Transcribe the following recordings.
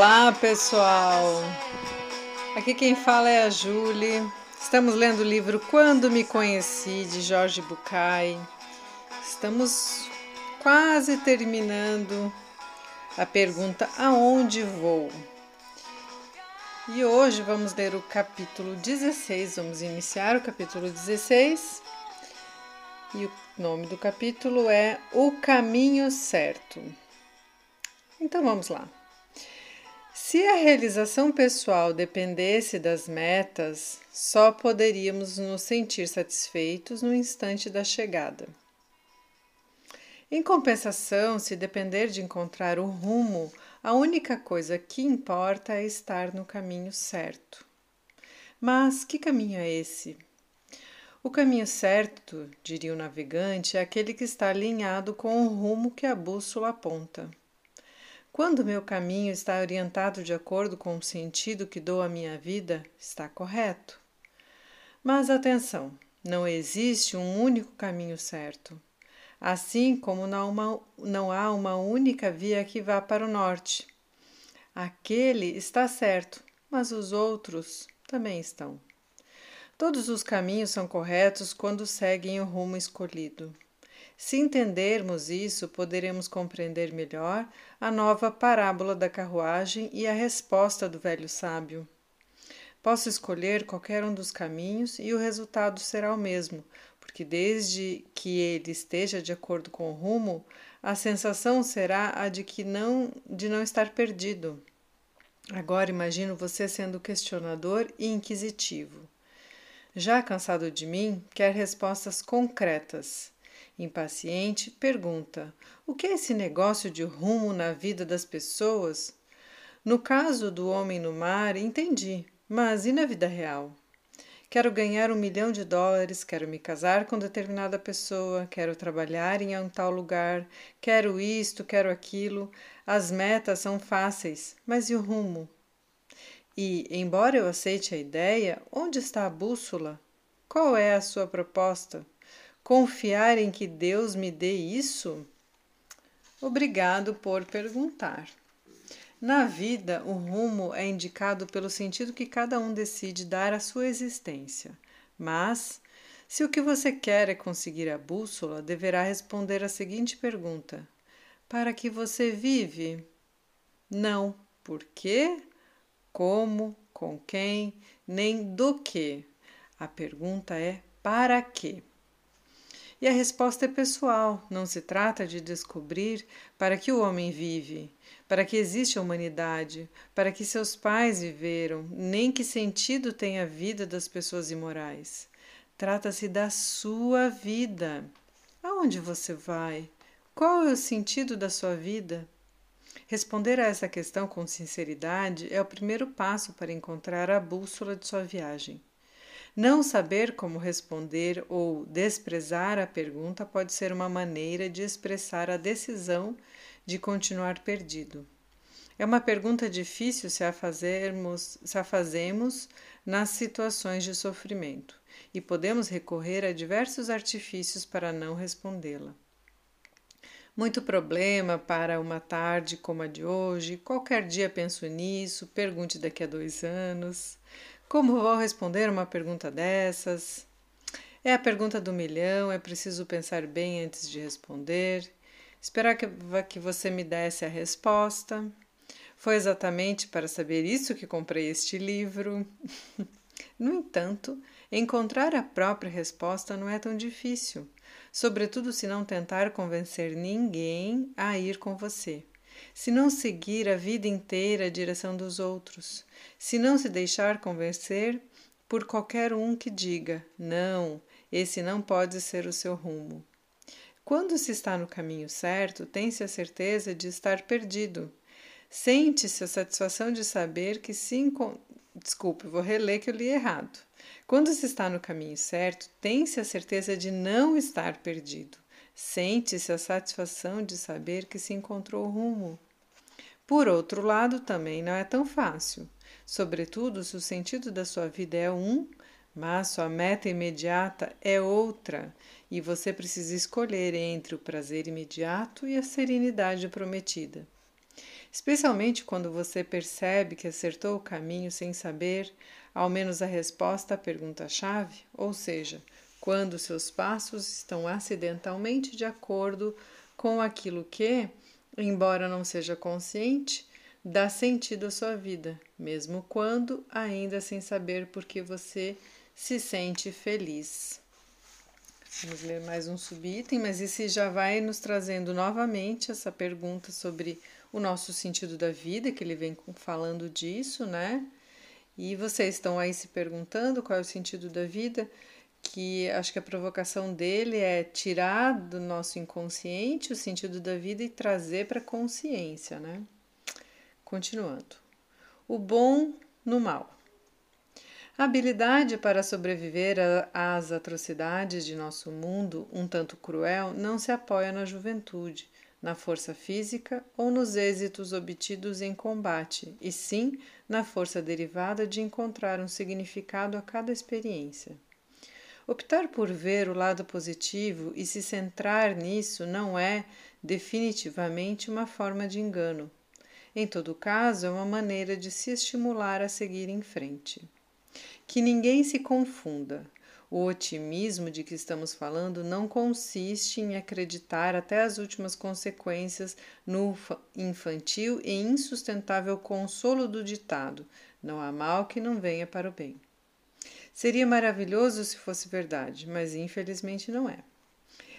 Olá, pessoal. Aqui quem fala é a Julie. Estamos lendo o livro Quando Me Conheci, de Jorge Bucay. Estamos quase terminando a pergunta Aonde vou? E hoje vamos ler o capítulo 16. Vamos iniciar o capítulo 16. E o nome do capítulo é O Caminho Certo. Então vamos lá. Se a realização pessoal dependesse das metas, só poderíamos nos sentir satisfeitos no instante da chegada. Em compensação, se depender de encontrar o rumo, a única coisa que importa é estar no caminho certo. Mas que caminho é esse? O caminho certo, diria o navegante, é aquele que está alinhado com o rumo que a bússola aponta. Quando meu caminho está orientado de acordo com o sentido que dou à minha vida, está correto. Mas atenção, não existe um único caminho certo. Assim como não, uma, não há uma única via que vá para o norte. Aquele está certo, mas os outros também estão. Todos os caminhos são corretos quando seguem o rumo escolhido. Se entendermos isso, poderemos compreender melhor a nova parábola da carruagem e a resposta do velho sábio. Posso escolher qualquer um dos caminhos e o resultado será o mesmo, porque desde que ele esteja de acordo com o rumo, a sensação será a de que não de não estar perdido. Agora imagino você sendo questionador e inquisitivo. Já cansado de mim, quer respostas concretas. Impaciente, pergunta: O que é esse negócio de rumo na vida das pessoas? No caso do homem no mar, entendi, mas e na vida real? Quero ganhar um milhão de dólares, quero me casar com determinada pessoa, quero trabalhar em um tal lugar, quero isto, quero aquilo. As metas são fáceis, mas e o rumo? E, embora eu aceite a ideia, onde está a bússola? Qual é a sua proposta? Confiar em que Deus me dê isso? Obrigado por perguntar. Na vida, o rumo é indicado pelo sentido que cada um decide dar à sua existência. Mas, se o que você quer é conseguir a bússola, deverá responder a seguinte pergunta: Para que você vive? Não. Por quê? Como? Com quem? Nem do que. A pergunta é: para quê? E a resposta é pessoal, não se trata de descobrir para que o homem vive, para que existe a humanidade, para que seus pais viveram, nem que sentido tem a vida das pessoas imorais. Trata-se da sua vida. Aonde você vai? Qual é o sentido da sua vida? Responder a essa questão com sinceridade é o primeiro passo para encontrar a bússola de sua viagem. Não saber como responder ou desprezar a pergunta pode ser uma maneira de expressar a decisão de continuar perdido. É uma pergunta difícil se a, fazermos, se a fazemos nas situações de sofrimento e podemos recorrer a diversos artifícios para não respondê-la. Muito problema para uma tarde como a de hoje. Qualquer dia penso nisso, pergunte daqui a dois anos. Como vou responder uma pergunta dessas? É a pergunta do milhão, é preciso pensar bem antes de responder. Esperar que, que você me desse a resposta. Foi exatamente para saber isso que comprei este livro. no entanto, encontrar a própria resposta não é tão difícil, sobretudo se não tentar convencer ninguém a ir com você se não seguir a vida inteira a direção dos outros, se não se deixar convencer por qualquer um que diga: não, esse não pode ser o seu rumo. Quando se está no caminho certo, tem-se a certeza de estar perdido. Sente-se a satisfação de saber que se encontra. Desculpe, vou reler que eu li errado. Quando se está no caminho certo, tem-se a certeza de não estar perdido. Sente-se a satisfação de saber que se encontrou o rumo. Por outro lado, também não é tão fácil, sobretudo se o sentido da sua vida é um, mas sua meta imediata é outra, e você precisa escolher entre o prazer imediato e a serenidade prometida. especialmente quando você percebe que acertou o caminho sem saber, ao menos a resposta à pergunta-chave, ou seja, quando seus passos estão acidentalmente de acordo com aquilo que, embora não seja consciente, dá sentido à sua vida, mesmo quando ainda sem saber por que você se sente feliz. Vamos ler mais um subitem, mas esse já vai nos trazendo novamente essa pergunta sobre o nosso sentido da vida, que ele vem falando disso, né? E vocês estão aí se perguntando qual é o sentido da vida? Que acho que a provocação dele é tirar do nosso inconsciente o sentido da vida e trazer para a consciência, né? Continuando. O bom no mal. A habilidade para sobreviver às atrocidades de nosso mundo, um tanto cruel, não se apoia na juventude, na força física ou nos êxitos obtidos em combate, e sim na força derivada de encontrar um significado a cada experiência. Optar por ver o lado positivo e se centrar nisso não é, definitivamente, uma forma de engano. Em todo caso, é uma maneira de se estimular a seguir em frente. Que ninguém se confunda. O otimismo de que estamos falando não consiste em acreditar até as últimas consequências no infantil e insustentável consolo do ditado: não há mal que não venha para o bem. Seria maravilhoso se fosse verdade, mas infelizmente não é.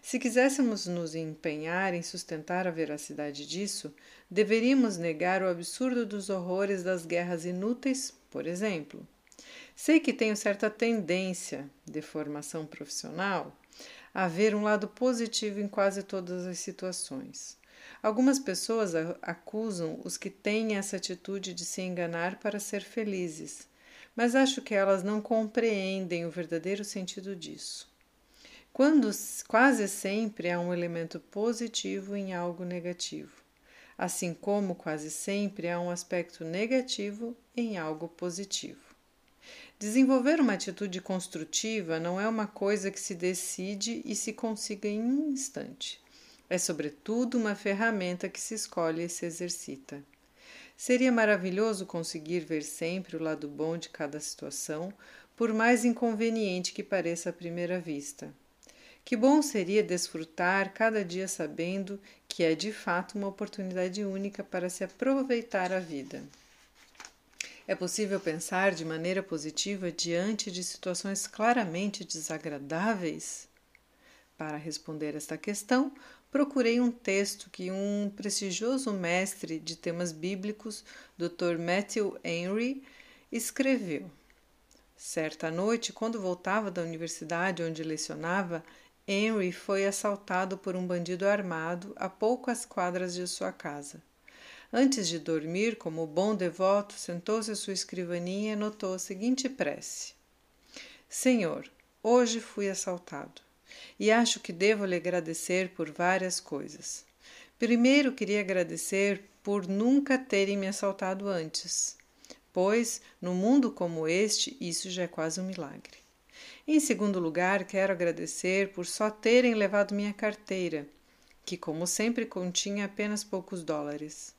Se quiséssemos nos empenhar em sustentar a veracidade disso, deveríamos negar o absurdo dos horrores das guerras inúteis, por exemplo. Sei que tenho certa tendência, de formação profissional, a ver um lado positivo em quase todas as situações. Algumas pessoas acusam os que têm essa atitude de se enganar para ser felizes, mas acho que elas não compreendem o verdadeiro sentido disso. Quando quase sempre há um elemento positivo em algo negativo, assim como quase sempre há um aspecto negativo em algo positivo. Desenvolver uma atitude construtiva não é uma coisa que se decide e se consiga em um instante. É, sobretudo, uma ferramenta que se escolhe e se exercita. Seria maravilhoso conseguir ver sempre o lado bom de cada situação, por mais inconveniente que pareça à primeira vista. Que bom seria desfrutar cada dia sabendo que é de fato uma oportunidade única para se aproveitar a vida. É possível pensar de maneira positiva diante de situações claramente desagradáveis? Para responder esta questão, procurei um texto que um prestigioso mestre de temas bíblicos, Dr. Matthew Henry, escreveu. Certa noite, quando voltava da universidade onde lecionava, Henry foi assaltado por um bandido armado a poucas quadras de sua casa. Antes de dormir, como bom devoto, sentou-se à sua escrivaninha e anotou a seguinte prece: Senhor, hoje fui assaltado e acho que devo lhe agradecer por várias coisas. Primeiro, queria agradecer por nunca terem me assaltado antes, pois, no mundo como este, isso já é quase um milagre. Em segundo lugar, quero agradecer por só terem levado minha carteira, que, como sempre, continha apenas poucos dólares.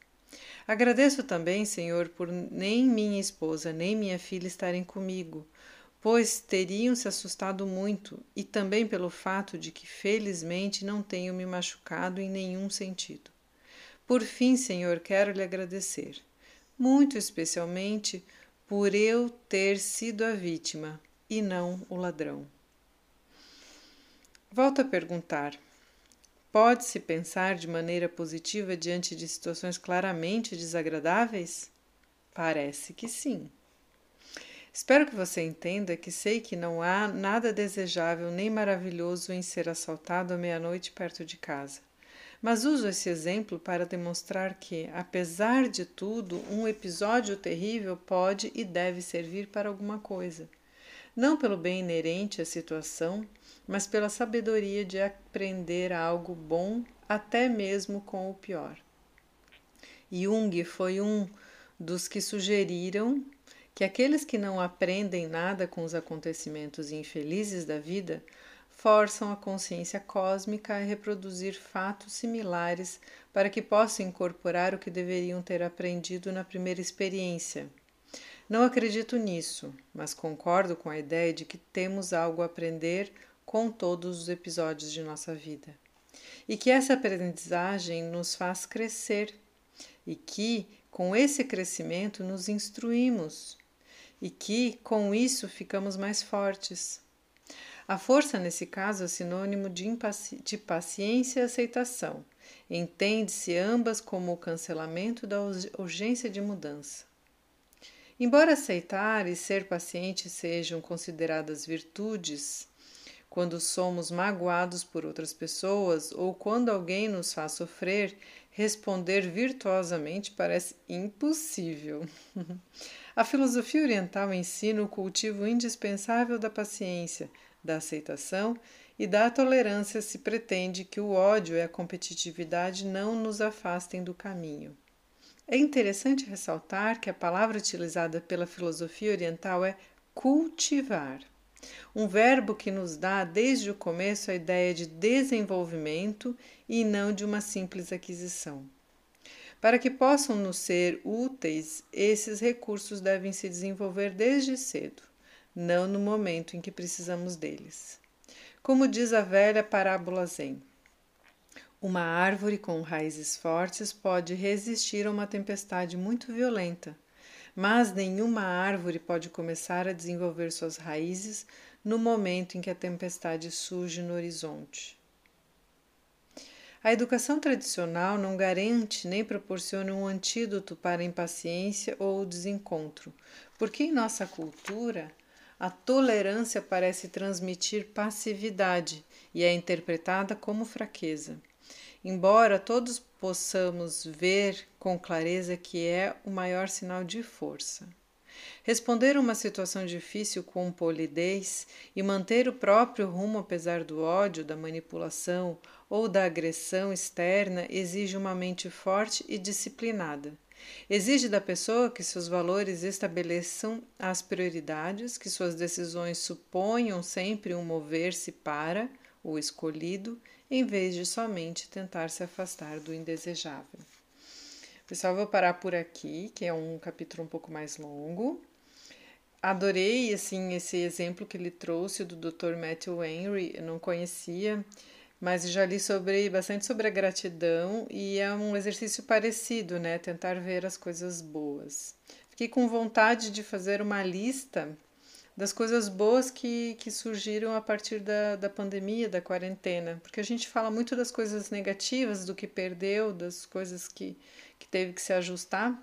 Agradeço também, Senhor, por nem minha esposa nem minha filha estarem comigo, pois teriam se assustado muito, e também pelo fato de que, felizmente, não tenho me machucado em nenhum sentido. Por fim, Senhor, quero lhe agradecer, muito especialmente por eu ter sido a vítima e não o ladrão. Volto a perguntar: Pode-se pensar de maneira positiva diante de situações claramente desagradáveis? Parece que sim. Espero que você entenda que sei que não há nada desejável nem maravilhoso em ser assaltado à meia-noite perto de casa. Mas uso esse exemplo para demonstrar que, apesar de tudo, um episódio terrível pode e deve servir para alguma coisa. Não pelo bem inerente à situação, mas pela sabedoria de aprender algo bom até mesmo com o pior. Jung foi um dos que sugeriram que aqueles que não aprendem nada com os acontecimentos infelizes da vida forçam a consciência cósmica a reproduzir fatos similares para que possam incorporar o que deveriam ter aprendido na primeira experiência. Não acredito nisso, mas concordo com a ideia de que temos algo a aprender com todos os episódios de nossa vida. E que essa aprendizagem nos faz crescer, e que, com esse crescimento, nos instruímos, e que, com isso, ficamos mais fortes. A força, nesse caso, é sinônimo de, impaci de paciência e aceitação. Entende-se ambas como o cancelamento da urgência de mudança. Embora aceitar e ser paciente sejam consideradas virtudes, quando somos magoados por outras pessoas ou quando alguém nos faz sofrer, responder virtuosamente parece impossível. A filosofia oriental ensina o cultivo indispensável da paciência, da aceitação e da tolerância se pretende que o ódio e a competitividade não nos afastem do caminho. É interessante ressaltar que a palavra utilizada pela filosofia oriental é cultivar, um verbo que nos dá desde o começo a ideia de desenvolvimento e não de uma simples aquisição. Para que possam nos ser úteis, esses recursos devem se desenvolver desde cedo, não no momento em que precisamos deles. Como diz a velha parábola Zen, uma árvore com raízes fortes pode resistir a uma tempestade muito violenta, mas nenhuma árvore pode começar a desenvolver suas raízes no momento em que a tempestade surge no horizonte. A educação tradicional não garante nem proporciona um antídoto para a impaciência ou o desencontro, porque em nossa cultura a tolerância parece transmitir passividade e é interpretada como fraqueza embora todos possamos ver com clareza que é o maior sinal de força. Responder a uma situação difícil com polidez e manter o próprio rumo apesar do ódio, da manipulação ou da agressão externa exige uma mente forte e disciplinada. Exige da pessoa que seus valores estabeleçam as prioridades, que suas decisões suponham sempre um mover-se para o escolhido em vez de somente tentar se afastar do indesejável. Pessoal, vou parar por aqui, que é um capítulo um pouco mais longo. Adorei assim esse exemplo que ele trouxe do Dr. Matthew Henry, eu não conhecia, mas já li sobre bastante sobre a gratidão e é um exercício parecido, né? Tentar ver as coisas boas. Fiquei com vontade de fazer uma lista das coisas boas que, que surgiram a partir da, da pandemia, da quarentena, porque a gente fala muito das coisas negativas, do que perdeu, das coisas que, que teve que se ajustar,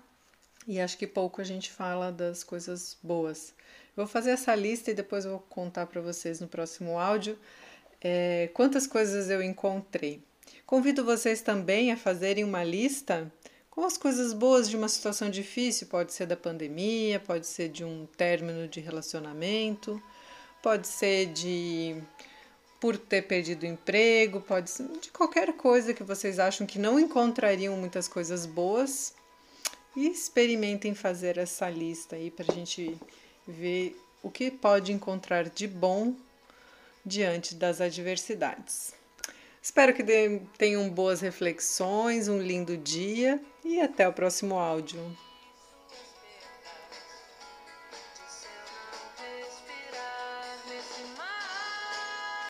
e acho que pouco a gente fala das coisas boas. Vou fazer essa lista e depois vou contar para vocês no próximo áudio é, quantas coisas eu encontrei. Convido vocês também a fazerem uma lista com as coisas boas de uma situação difícil, pode ser da pandemia, pode ser de um término de relacionamento, pode ser de por ter perdido o emprego, pode ser de qualquer coisa que vocês acham que não encontrariam muitas coisas boas. E experimentem fazer essa lista aí para a gente ver o que pode encontrar de bom diante das adversidades. Espero que tenham boas reflexões, um lindo dia e até o próximo áudio.